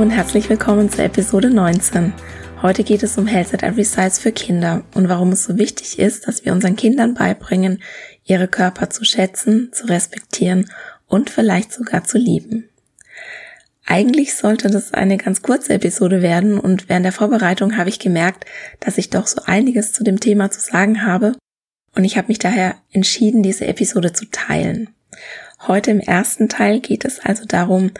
Und herzlich willkommen zur Episode 19. Heute geht es um Health at Every Size für Kinder und warum es so wichtig ist, dass wir unseren Kindern beibringen, ihre Körper zu schätzen, zu respektieren und vielleicht sogar zu lieben. Eigentlich sollte das eine ganz kurze Episode werden und während der Vorbereitung habe ich gemerkt, dass ich doch so einiges zu dem Thema zu sagen habe und ich habe mich daher entschieden, diese Episode zu teilen. Heute im ersten Teil geht es also darum,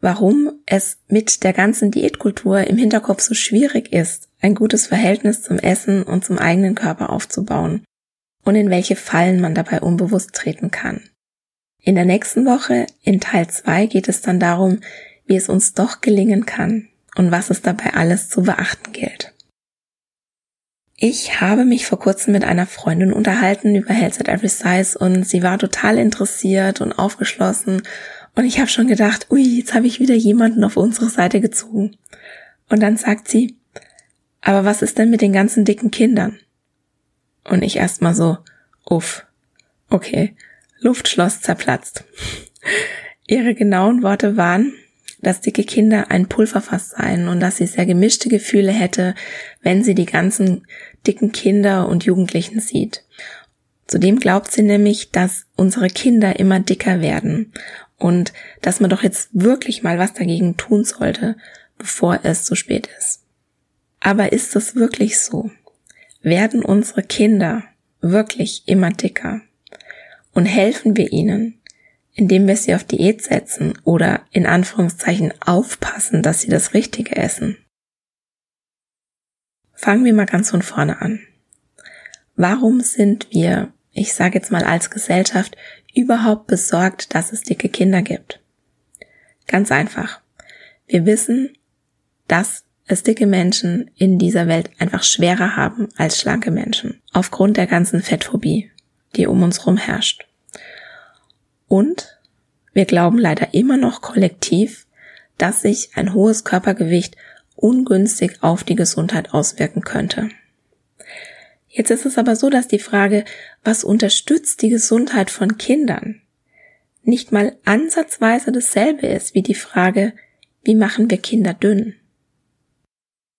warum es mit der ganzen Diätkultur im Hinterkopf so schwierig ist, ein gutes Verhältnis zum Essen und zum eigenen Körper aufzubauen und in welche Fallen man dabei unbewusst treten kann. In der nächsten Woche, in Teil 2, geht es dann darum, wie es uns doch gelingen kann und was es dabei alles zu beachten gilt. Ich habe mich vor kurzem mit einer Freundin unterhalten über Health at Every Size und sie war total interessiert und aufgeschlossen und ich habe schon gedacht, ui, jetzt habe ich wieder jemanden auf unsere Seite gezogen. Und dann sagt sie, aber was ist denn mit den ganzen dicken Kindern? Und ich erstmal so, uff, okay, Luftschloss zerplatzt. Ihre genauen Worte waren, dass dicke Kinder ein Pulverfass seien und dass sie sehr gemischte Gefühle hätte, wenn sie die ganzen dicken Kinder und Jugendlichen sieht. Zudem glaubt sie nämlich, dass unsere Kinder immer dicker werden und dass man doch jetzt wirklich mal was dagegen tun sollte, bevor es zu spät ist. Aber ist es wirklich so? Werden unsere Kinder wirklich immer dicker? Und helfen wir ihnen, indem wir sie auf Diät setzen oder in Anführungszeichen aufpassen, dass sie das Richtige essen? Fangen wir mal ganz von vorne an. Warum sind wir, ich sage jetzt mal als Gesellschaft, überhaupt besorgt, dass es dicke Kinder gibt? Ganz einfach. Wir wissen, dass es dicke Menschen in dieser Welt einfach schwerer haben als schlanke Menschen. Aufgrund der ganzen Fettphobie, die um uns herum herrscht. Und wir glauben leider immer noch kollektiv, dass sich ein hohes Körpergewicht ungünstig auf die Gesundheit auswirken könnte. Jetzt ist es aber so, dass die Frage, was unterstützt die Gesundheit von Kindern, nicht mal ansatzweise dasselbe ist wie die Frage, wie machen wir Kinder dünn?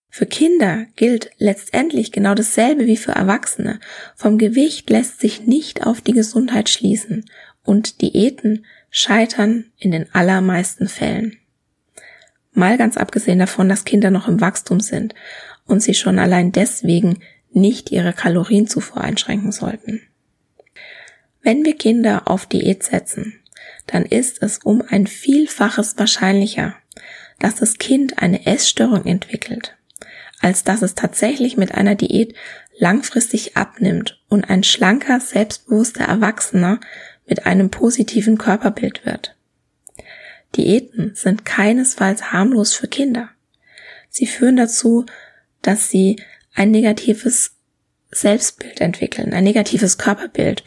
Für Kinder gilt letztendlich genau dasselbe wie für Erwachsene. Vom Gewicht lässt sich nicht auf die Gesundheit schließen und Diäten scheitern in den allermeisten Fällen. Mal ganz abgesehen davon, dass Kinder noch im Wachstum sind und sie schon allein deswegen nicht ihre Kalorienzufuhr einschränken sollten. Wenn wir Kinder auf Diät setzen, dann ist es um ein Vielfaches wahrscheinlicher, dass das Kind eine Essstörung entwickelt, als dass es tatsächlich mit einer Diät langfristig abnimmt und ein schlanker, selbstbewusster Erwachsener mit einem positiven Körperbild wird. Diäten sind keinesfalls harmlos für Kinder. Sie führen dazu, dass sie ein negatives Selbstbild entwickeln, ein negatives Körperbild.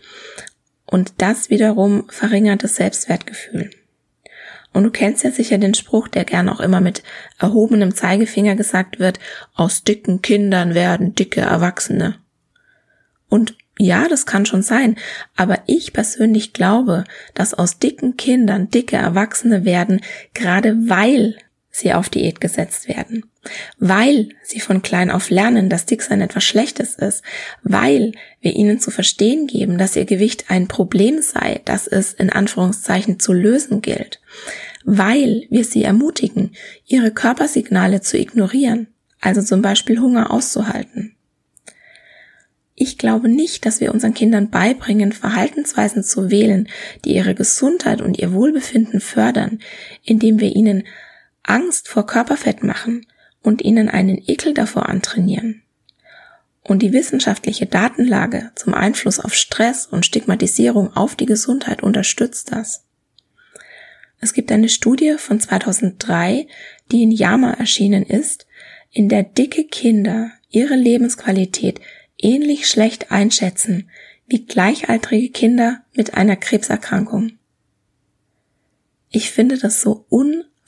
Und das wiederum verringert das Selbstwertgefühl. Und du kennst ja sicher den Spruch, der gern auch immer mit erhobenem Zeigefinger gesagt wird, aus dicken Kindern werden dicke Erwachsene. Und ja, das kann schon sein, aber ich persönlich glaube, dass aus dicken Kindern dicke Erwachsene werden, gerade weil sie auf Diät gesetzt werden, weil sie von klein auf lernen, dass Dicksein etwas Schlechtes ist, weil wir ihnen zu verstehen geben, dass ihr Gewicht ein Problem sei, das es in Anführungszeichen zu lösen gilt, weil wir sie ermutigen, ihre Körpersignale zu ignorieren, also zum Beispiel Hunger auszuhalten. Ich glaube nicht, dass wir unseren Kindern beibringen, Verhaltensweisen zu wählen, die ihre Gesundheit und ihr Wohlbefinden fördern, indem wir ihnen Angst vor Körperfett machen und ihnen einen Ekel davor antrainieren. Und die wissenschaftliche Datenlage zum Einfluss auf Stress und Stigmatisierung auf die Gesundheit unterstützt das. Es gibt eine Studie von 2003, die in JAMA erschienen ist, in der dicke Kinder ihre Lebensqualität ähnlich schlecht einschätzen wie gleichaltrige Kinder mit einer Krebserkrankung. Ich finde das so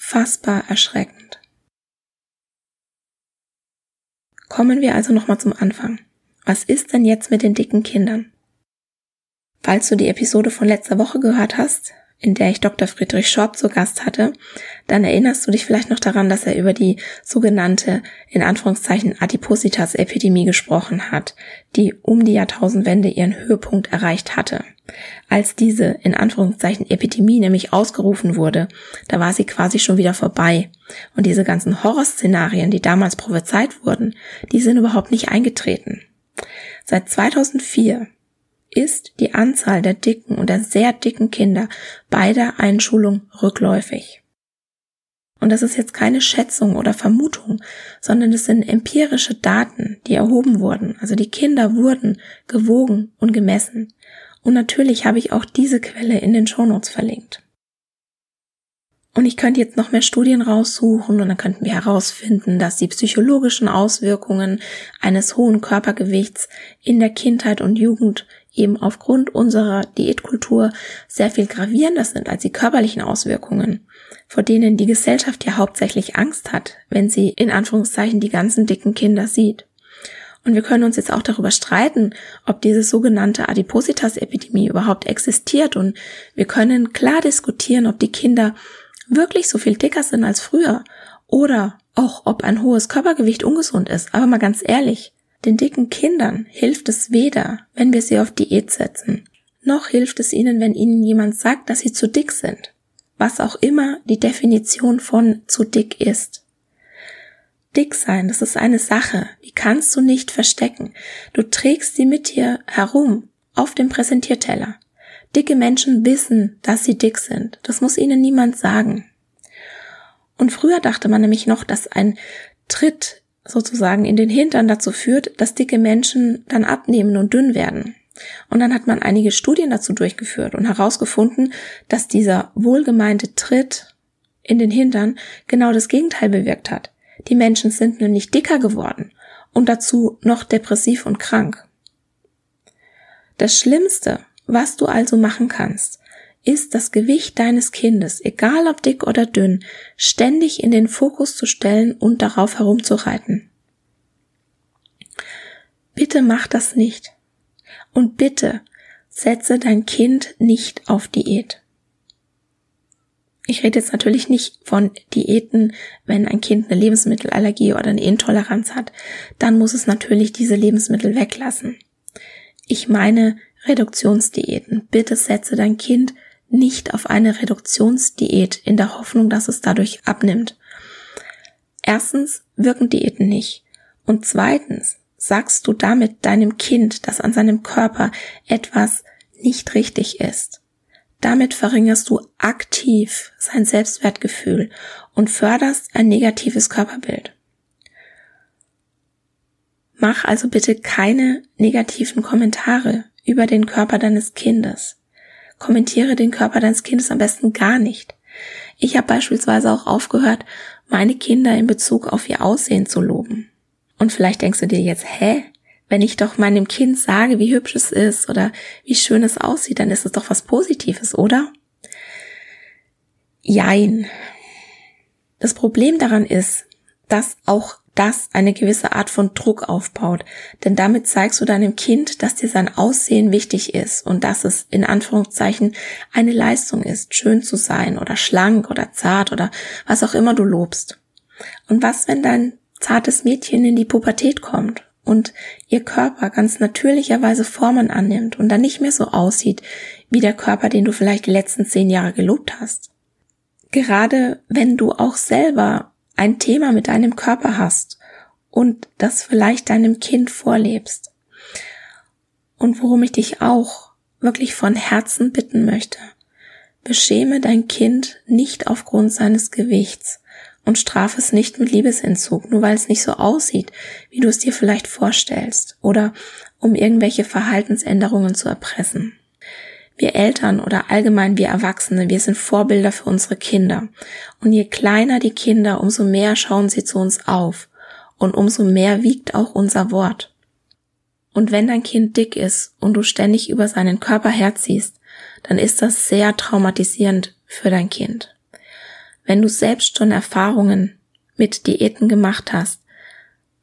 unfassbar erschreckend. Kommen wir also nochmal zum Anfang. Was ist denn jetzt mit den dicken Kindern? Falls du die Episode von letzter Woche gehört hast, in der ich Dr. Friedrich Schorb zu Gast hatte, dann erinnerst du dich vielleicht noch daran, dass er über die sogenannte, in Anführungszeichen, Adipositas-Epidemie gesprochen hat, die um die Jahrtausendwende ihren Höhepunkt erreicht hatte. Als diese, in Anführungszeichen, Epidemie nämlich ausgerufen wurde, da war sie quasi schon wieder vorbei. Und diese ganzen Horrorszenarien, die damals prophezeit wurden, die sind überhaupt nicht eingetreten. Seit 2004 ist die Anzahl der dicken und der sehr dicken Kinder bei der Einschulung rückläufig. Und das ist jetzt keine Schätzung oder Vermutung, sondern es sind empirische Daten, die erhoben wurden. Also die Kinder wurden gewogen und gemessen. Und natürlich habe ich auch diese Quelle in den Shownotes verlinkt. Und ich könnte jetzt noch mehr Studien raussuchen und dann könnten wir herausfinden, dass die psychologischen Auswirkungen eines hohen Körpergewichts in der Kindheit und Jugend eben aufgrund unserer Diätkultur sehr viel gravierender sind als die körperlichen Auswirkungen, vor denen die Gesellschaft ja hauptsächlich Angst hat, wenn sie in Anführungszeichen die ganzen dicken Kinder sieht. Und wir können uns jetzt auch darüber streiten, ob diese sogenannte Adipositas-Epidemie überhaupt existiert. Und wir können klar diskutieren, ob die Kinder wirklich so viel dicker sind als früher oder auch ob ein hohes Körpergewicht ungesund ist. Aber mal ganz ehrlich, den dicken Kindern hilft es weder, wenn wir sie auf Diät setzen, noch hilft es ihnen, wenn ihnen jemand sagt, dass sie zu dick sind. Was auch immer die Definition von zu dick ist. Dick sein, das ist eine Sache, die kannst du nicht verstecken. Du trägst sie mit dir herum auf dem Präsentierteller. Dicke Menschen wissen, dass sie dick sind. Das muss ihnen niemand sagen. Und früher dachte man nämlich noch, dass ein Tritt sozusagen in den Hintern dazu führt, dass dicke Menschen dann abnehmen und dünn werden. Und dann hat man einige Studien dazu durchgeführt und herausgefunden, dass dieser wohlgemeinte Tritt in den Hintern genau das Gegenteil bewirkt hat. Die Menschen sind nämlich dicker geworden und dazu noch depressiv und krank. Das Schlimmste, was du also machen kannst, ist das Gewicht deines Kindes, egal ob dick oder dünn, ständig in den Fokus zu stellen und darauf herumzureiten. Bitte mach das nicht. Und bitte setze dein Kind nicht auf Diät. Ich rede jetzt natürlich nicht von Diäten, wenn ein Kind eine Lebensmittelallergie oder eine Intoleranz hat, dann muss es natürlich diese Lebensmittel weglassen. Ich meine Reduktionsdiäten. Bitte setze dein Kind nicht auf eine Reduktionsdiät in der Hoffnung, dass es dadurch abnimmt. Erstens wirken Diäten nicht. Und zweitens sagst du damit deinem Kind, dass an seinem Körper etwas nicht richtig ist. Damit verringerst du aktiv sein Selbstwertgefühl und förderst ein negatives Körperbild. Mach also bitte keine negativen Kommentare über den Körper deines Kindes. Kommentiere den Körper deines Kindes am besten gar nicht. Ich habe beispielsweise auch aufgehört, meine Kinder in Bezug auf ihr Aussehen zu loben. Und vielleicht denkst du dir jetzt, hä? Wenn ich doch meinem Kind sage, wie hübsch es ist oder wie schön es aussieht, dann ist es doch was Positives, oder? Jein. Das Problem daran ist, dass auch das eine gewisse Art von Druck aufbaut. Denn damit zeigst du deinem Kind, dass dir sein Aussehen wichtig ist und dass es in Anführungszeichen eine Leistung ist, schön zu sein oder schlank oder zart oder was auch immer du lobst. Und was, wenn dein zartes Mädchen in die Pubertät kommt und ihr Körper ganz natürlicherweise Formen annimmt und dann nicht mehr so aussieht wie der Körper, den du vielleicht die letzten zehn Jahre gelobt hast? Gerade wenn du auch selber ein Thema mit deinem Körper hast und das vielleicht deinem Kind vorlebst. Und worum ich dich auch wirklich von Herzen bitten möchte, beschäme dein Kind nicht aufgrund seines Gewichts und strafe es nicht mit Liebesentzug, nur weil es nicht so aussieht, wie du es dir vielleicht vorstellst, oder um irgendwelche Verhaltensänderungen zu erpressen. Wir Eltern oder allgemein wir Erwachsene, wir sind Vorbilder für unsere Kinder. Und je kleiner die Kinder, umso mehr schauen sie zu uns auf. Und umso mehr wiegt auch unser Wort. Und wenn dein Kind dick ist und du ständig über seinen Körper herziehst, dann ist das sehr traumatisierend für dein Kind. Wenn du selbst schon Erfahrungen mit Diäten gemacht hast,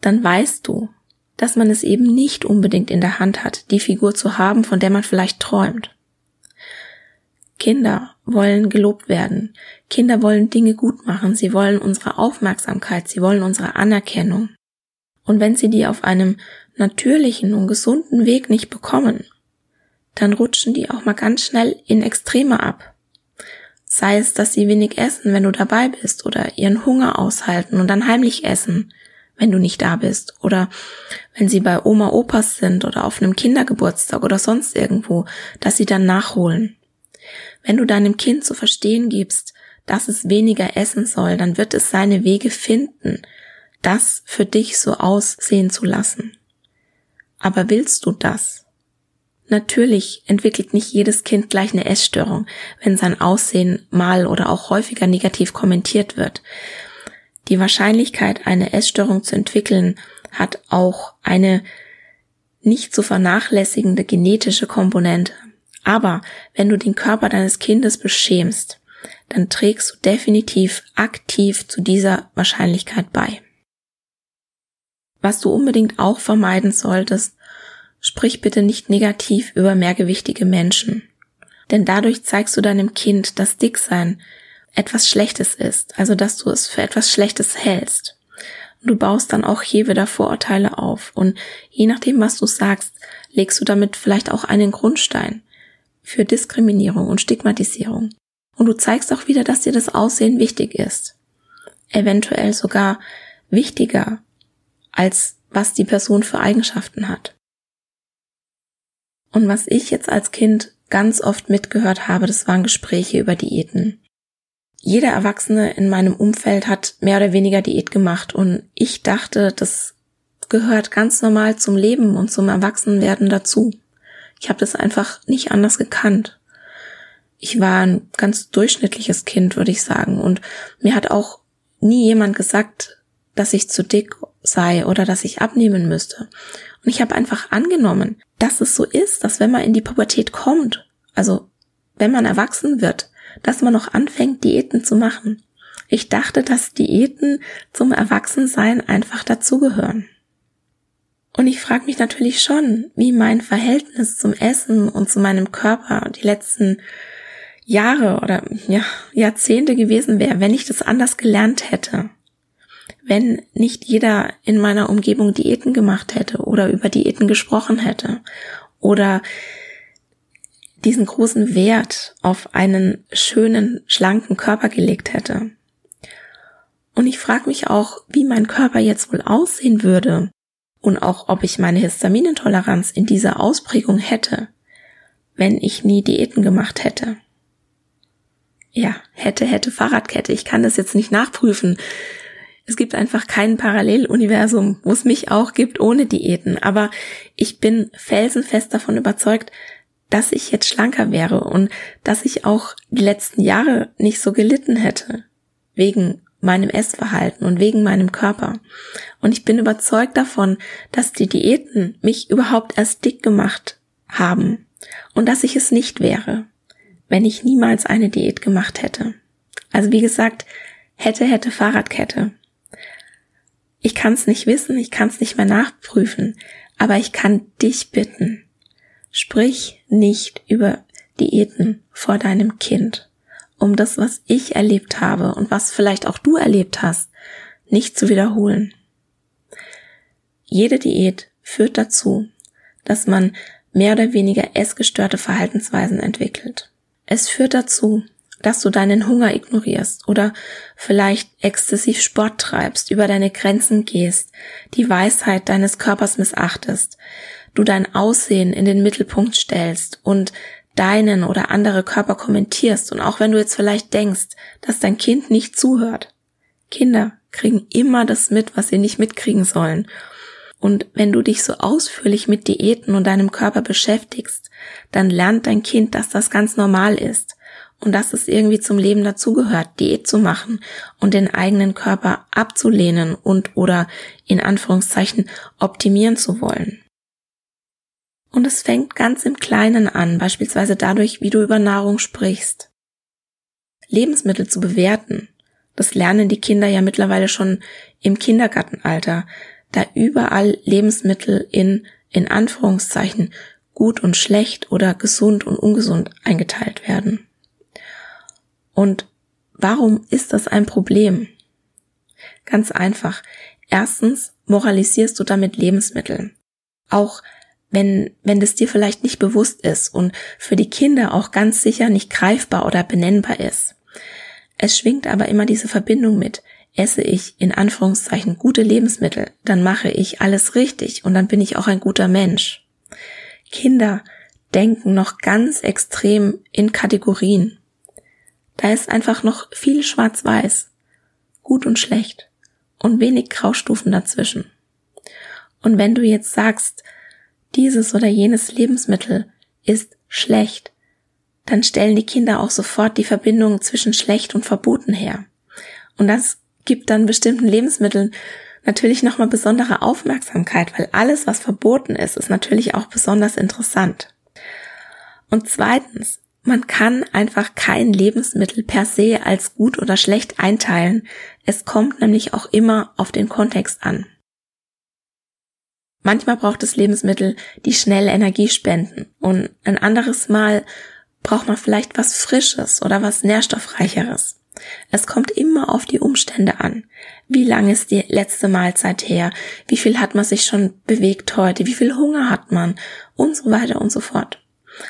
dann weißt du, dass man es eben nicht unbedingt in der Hand hat, die Figur zu haben, von der man vielleicht träumt. Kinder wollen gelobt werden. Kinder wollen Dinge gut machen. Sie wollen unsere Aufmerksamkeit. Sie wollen unsere Anerkennung. Und wenn sie die auf einem natürlichen und gesunden Weg nicht bekommen, dann rutschen die auch mal ganz schnell in Extreme ab. Sei es, dass sie wenig essen, wenn du dabei bist, oder ihren Hunger aushalten und dann heimlich essen, wenn du nicht da bist, oder wenn sie bei Oma Opas sind oder auf einem Kindergeburtstag oder sonst irgendwo, dass sie dann nachholen. Wenn du deinem Kind zu verstehen gibst, dass es weniger essen soll, dann wird es seine Wege finden, das für dich so aussehen zu lassen. Aber willst du das? Natürlich entwickelt nicht jedes Kind gleich eine Essstörung, wenn sein Aussehen mal oder auch häufiger negativ kommentiert wird. Die Wahrscheinlichkeit, eine Essstörung zu entwickeln, hat auch eine nicht zu vernachlässigende genetische Komponente. Aber wenn du den Körper deines Kindes beschämst, dann trägst du definitiv aktiv zu dieser Wahrscheinlichkeit bei. Was du unbedingt auch vermeiden solltest, sprich bitte nicht negativ über mehrgewichtige Menschen. Denn dadurch zeigst du deinem Kind, dass Dicksein etwas Schlechtes ist, also dass du es für etwas Schlechtes hältst. Und du baust dann auch hier wieder Vorurteile auf und je nachdem, was du sagst, legst du damit vielleicht auch einen Grundstein für Diskriminierung und Stigmatisierung. Und du zeigst auch wieder, dass dir das Aussehen wichtig ist. Eventuell sogar wichtiger, als was die Person für Eigenschaften hat. Und was ich jetzt als Kind ganz oft mitgehört habe, das waren Gespräche über Diäten. Jeder Erwachsene in meinem Umfeld hat mehr oder weniger Diät gemacht und ich dachte, das gehört ganz normal zum Leben und zum Erwachsenwerden dazu. Ich habe das einfach nicht anders gekannt. Ich war ein ganz durchschnittliches Kind, würde ich sagen. Und mir hat auch nie jemand gesagt, dass ich zu dick sei oder dass ich abnehmen müsste. Und ich habe einfach angenommen, dass es so ist, dass wenn man in die Pubertät kommt, also wenn man erwachsen wird, dass man noch anfängt, Diäten zu machen. Ich dachte, dass Diäten zum Erwachsensein einfach dazugehören. Und ich frage mich natürlich schon, wie mein Verhältnis zum Essen und zu meinem Körper die letzten Jahre oder ja, Jahrzehnte gewesen wäre, wenn ich das anders gelernt hätte. Wenn nicht jeder in meiner Umgebung Diäten gemacht hätte oder über Diäten gesprochen hätte oder diesen großen Wert auf einen schönen, schlanken Körper gelegt hätte. Und ich frage mich auch, wie mein Körper jetzt wohl aussehen würde, und auch ob ich meine Histaminintoleranz in dieser Ausprägung hätte, wenn ich nie Diäten gemacht hätte. Ja, hätte, hätte Fahrradkette. Ich kann das jetzt nicht nachprüfen. Es gibt einfach kein Paralleluniversum, wo es mich auch gibt ohne Diäten. Aber ich bin felsenfest davon überzeugt, dass ich jetzt schlanker wäre und dass ich auch die letzten Jahre nicht so gelitten hätte. Wegen meinem Essverhalten und wegen meinem Körper. Und ich bin überzeugt davon, dass die Diäten mich überhaupt erst dick gemacht haben und dass ich es nicht wäre, wenn ich niemals eine Diät gemacht hätte. Also wie gesagt, hätte, hätte Fahrradkette. Ich kann es nicht wissen, ich kann es nicht mehr nachprüfen, aber ich kann dich bitten, sprich nicht über Diäten vor deinem Kind, um das, was ich erlebt habe und was vielleicht auch du erlebt hast, nicht zu wiederholen. Jede Diät führt dazu, dass man mehr oder weniger essgestörte Verhaltensweisen entwickelt. Es führt dazu, dass du deinen Hunger ignorierst oder vielleicht exzessiv Sport treibst, über deine Grenzen gehst, die Weisheit deines Körpers missachtest, du dein Aussehen in den Mittelpunkt stellst und deinen oder andere Körper kommentierst und auch wenn du jetzt vielleicht denkst, dass dein Kind nicht zuhört. Kinder kriegen immer das mit, was sie nicht mitkriegen sollen. Und wenn du dich so ausführlich mit Diäten und deinem Körper beschäftigst, dann lernt dein Kind, dass das ganz normal ist und dass es irgendwie zum Leben dazugehört, Diät zu machen und den eigenen Körper abzulehnen und oder in Anführungszeichen optimieren zu wollen. Und es fängt ganz im Kleinen an, beispielsweise dadurch, wie du über Nahrung sprichst. Lebensmittel zu bewerten, das lernen die Kinder ja mittlerweile schon im Kindergartenalter, da überall Lebensmittel in, in Anführungszeichen, gut und schlecht oder gesund und ungesund eingeteilt werden. Und warum ist das ein Problem? Ganz einfach. Erstens moralisierst du damit Lebensmittel. Auch wenn, wenn das dir vielleicht nicht bewusst ist und für die Kinder auch ganz sicher nicht greifbar oder benennbar ist. Es schwingt aber immer diese Verbindung mit. Esse ich in Anführungszeichen gute Lebensmittel, dann mache ich alles richtig und dann bin ich auch ein guter Mensch. Kinder denken noch ganz extrem in Kategorien. Da ist einfach noch viel schwarz-weiß, gut und schlecht und wenig Graustufen dazwischen. Und wenn du jetzt sagst, dieses oder jenes Lebensmittel ist schlecht, dann stellen die Kinder auch sofort die Verbindung zwischen schlecht und verboten her. Und das gibt dann bestimmten Lebensmitteln natürlich nochmal besondere Aufmerksamkeit, weil alles, was verboten ist, ist natürlich auch besonders interessant. Und zweitens, man kann einfach kein Lebensmittel per se als gut oder schlecht einteilen. Es kommt nämlich auch immer auf den Kontext an. Manchmal braucht es Lebensmittel, die schnell Energie spenden und ein anderes Mal braucht man vielleicht was Frisches oder was Nährstoffreicheres. Es kommt immer auf die Umstände an. Wie lang ist die letzte Mahlzeit her? Wie viel hat man sich schon bewegt heute? Wie viel Hunger hat man? Und so weiter und so fort.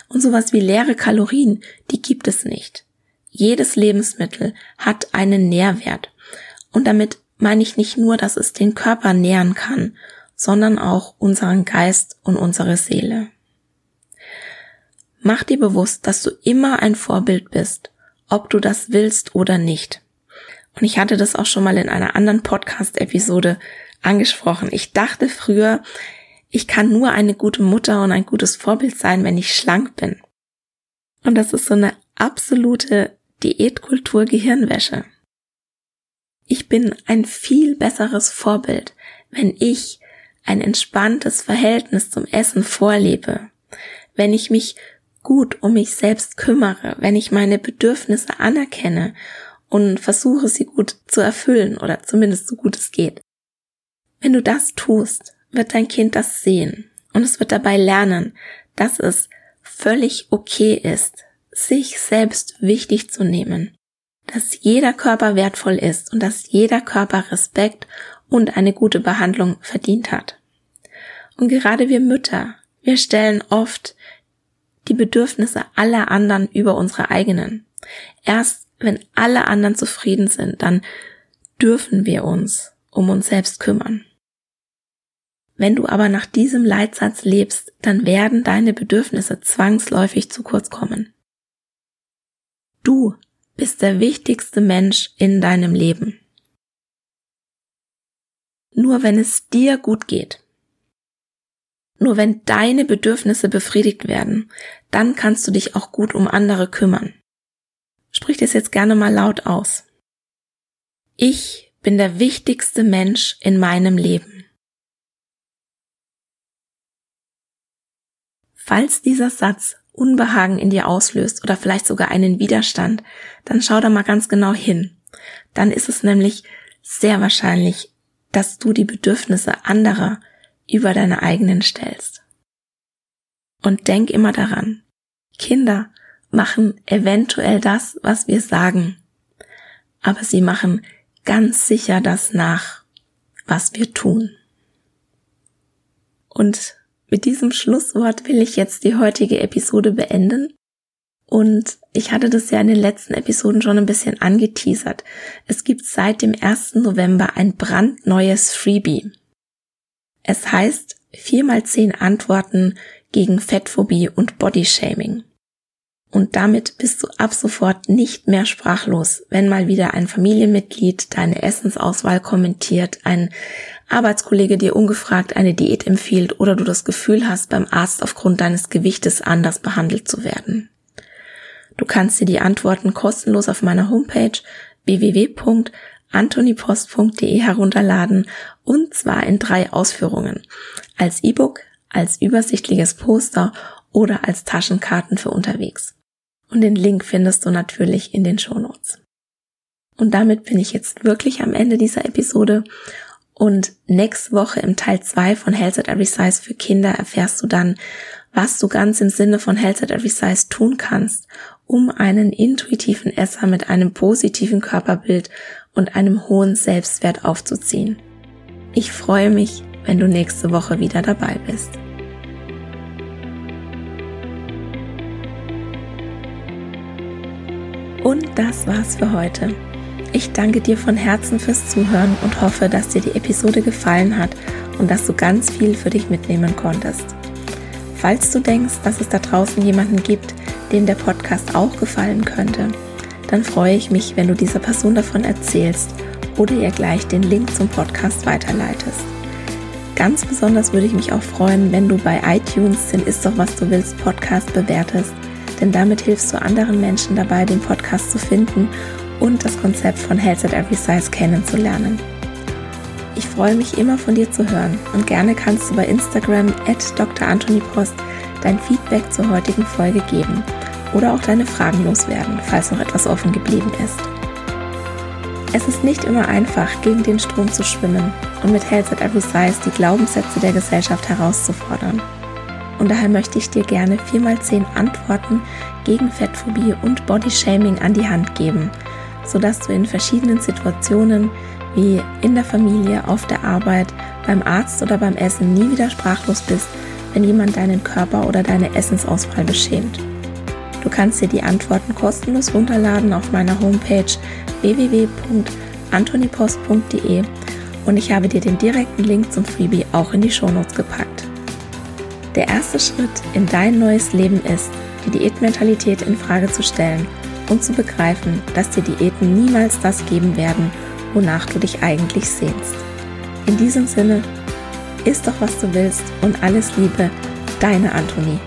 Und sowas wie leere Kalorien, die gibt es nicht. Jedes Lebensmittel hat einen Nährwert. Und damit meine ich nicht nur, dass es den Körper nähren kann, sondern auch unseren Geist und unsere Seele. Mach dir bewusst, dass du immer ein Vorbild bist, ob du das willst oder nicht. Und ich hatte das auch schon mal in einer anderen Podcast-Episode angesprochen. Ich dachte früher, ich kann nur eine gute Mutter und ein gutes Vorbild sein, wenn ich schlank bin. Und das ist so eine absolute Diätkultur Gehirnwäsche. Ich bin ein viel besseres Vorbild, wenn ich ein entspanntes Verhältnis zum Essen vorlebe, wenn ich mich gut um mich selbst kümmere, wenn ich meine Bedürfnisse anerkenne und versuche sie gut zu erfüllen oder zumindest so gut es geht. Wenn du das tust, wird dein Kind das sehen und es wird dabei lernen, dass es völlig okay ist, sich selbst wichtig zu nehmen, dass jeder Körper wertvoll ist und dass jeder Körper Respekt und eine gute Behandlung verdient hat. Und gerade wir Mütter, wir stellen oft die Bedürfnisse aller anderen über unsere eigenen. Erst wenn alle anderen zufrieden sind, dann dürfen wir uns um uns selbst kümmern. Wenn du aber nach diesem Leitsatz lebst, dann werden deine Bedürfnisse zwangsläufig zu kurz kommen. Du bist der wichtigste Mensch in deinem Leben. Nur wenn es dir gut geht, nur wenn deine Bedürfnisse befriedigt werden, dann kannst du dich auch gut um andere kümmern. Sprich das jetzt gerne mal laut aus. Ich bin der wichtigste Mensch in meinem Leben. Falls dieser Satz Unbehagen in dir auslöst oder vielleicht sogar einen Widerstand, dann schau da mal ganz genau hin. Dann ist es nämlich sehr wahrscheinlich dass du die Bedürfnisse anderer über deine eigenen stellst. Und denk immer daran, Kinder machen eventuell das, was wir sagen, aber sie machen ganz sicher das nach, was wir tun. Und mit diesem Schlusswort will ich jetzt die heutige Episode beenden. Und ich hatte das ja in den letzten Episoden schon ein bisschen angeteasert. Es gibt seit dem 1. November ein brandneues Freebie. Es heißt 4 mal 10 Antworten gegen Fettphobie und Bodyshaming. Und damit bist du ab sofort nicht mehr sprachlos, wenn mal wieder ein Familienmitglied deine Essensauswahl kommentiert, ein Arbeitskollege dir ungefragt eine Diät empfiehlt oder du das Gefühl hast, beim Arzt aufgrund deines Gewichtes anders behandelt zu werden. Du kannst dir die Antworten kostenlos auf meiner Homepage www.antonipost.de herunterladen und zwar in drei Ausführungen. Als E-Book, als übersichtliches Poster oder als Taschenkarten für unterwegs. Und den Link findest du natürlich in den Shownotes. Und damit bin ich jetzt wirklich am Ende dieser Episode. Und nächste Woche im Teil 2 von Health at Every Size für Kinder erfährst du dann, was du ganz im Sinne von Health at Every Size tun kannst, um einen intuitiven Esser mit einem positiven Körperbild und einem hohen Selbstwert aufzuziehen. Ich freue mich, wenn du nächste Woche wieder dabei bist. Und das war's für heute. Ich danke dir von Herzen fürs Zuhören und hoffe, dass dir die Episode gefallen hat und dass du ganz viel für dich mitnehmen konntest. Falls du denkst, dass es da draußen jemanden gibt, dem der Podcast auch gefallen könnte, dann freue ich mich, wenn du dieser Person davon erzählst oder ihr gleich den Link zum Podcast weiterleitest. Ganz besonders würde ich mich auch freuen, wenn du bei iTunes den Ist doch was du willst Podcast bewertest denn damit hilfst du anderen Menschen dabei, den Podcast zu finden und das Konzept von Health at Every Size kennenzulernen. Ich freue mich immer von dir zu hören und gerne kannst du bei Instagram at Dr. Post dein Feedback zur heutigen Folge geben oder auch deine Fragen loswerden, falls noch etwas offen geblieben ist. Es ist nicht immer einfach, gegen den Strom zu schwimmen und mit Health at Every Size die Glaubenssätze der Gesellschaft herauszufordern. Und daher möchte ich dir gerne 4x10 Antworten gegen Fettphobie und Bodyshaming an die Hand geben, sodass du in verschiedenen Situationen wie in der Familie, auf der Arbeit, beim Arzt oder beim Essen nie wieder sprachlos bist, wenn jemand deinen Körper oder deine Essensauswahl beschämt. Du kannst dir die Antworten kostenlos runterladen auf meiner Homepage www.antonipost.de und ich habe dir den direkten Link zum Freebie auch in die Shownotes gepackt. Der erste Schritt in dein neues Leben ist, die Diätmentalität in Frage zu stellen und zu begreifen, dass dir Diäten niemals das geben werden, wonach du dich eigentlich sehnst. In diesem Sinne, isst doch was du willst und alles Liebe, deine Antonie.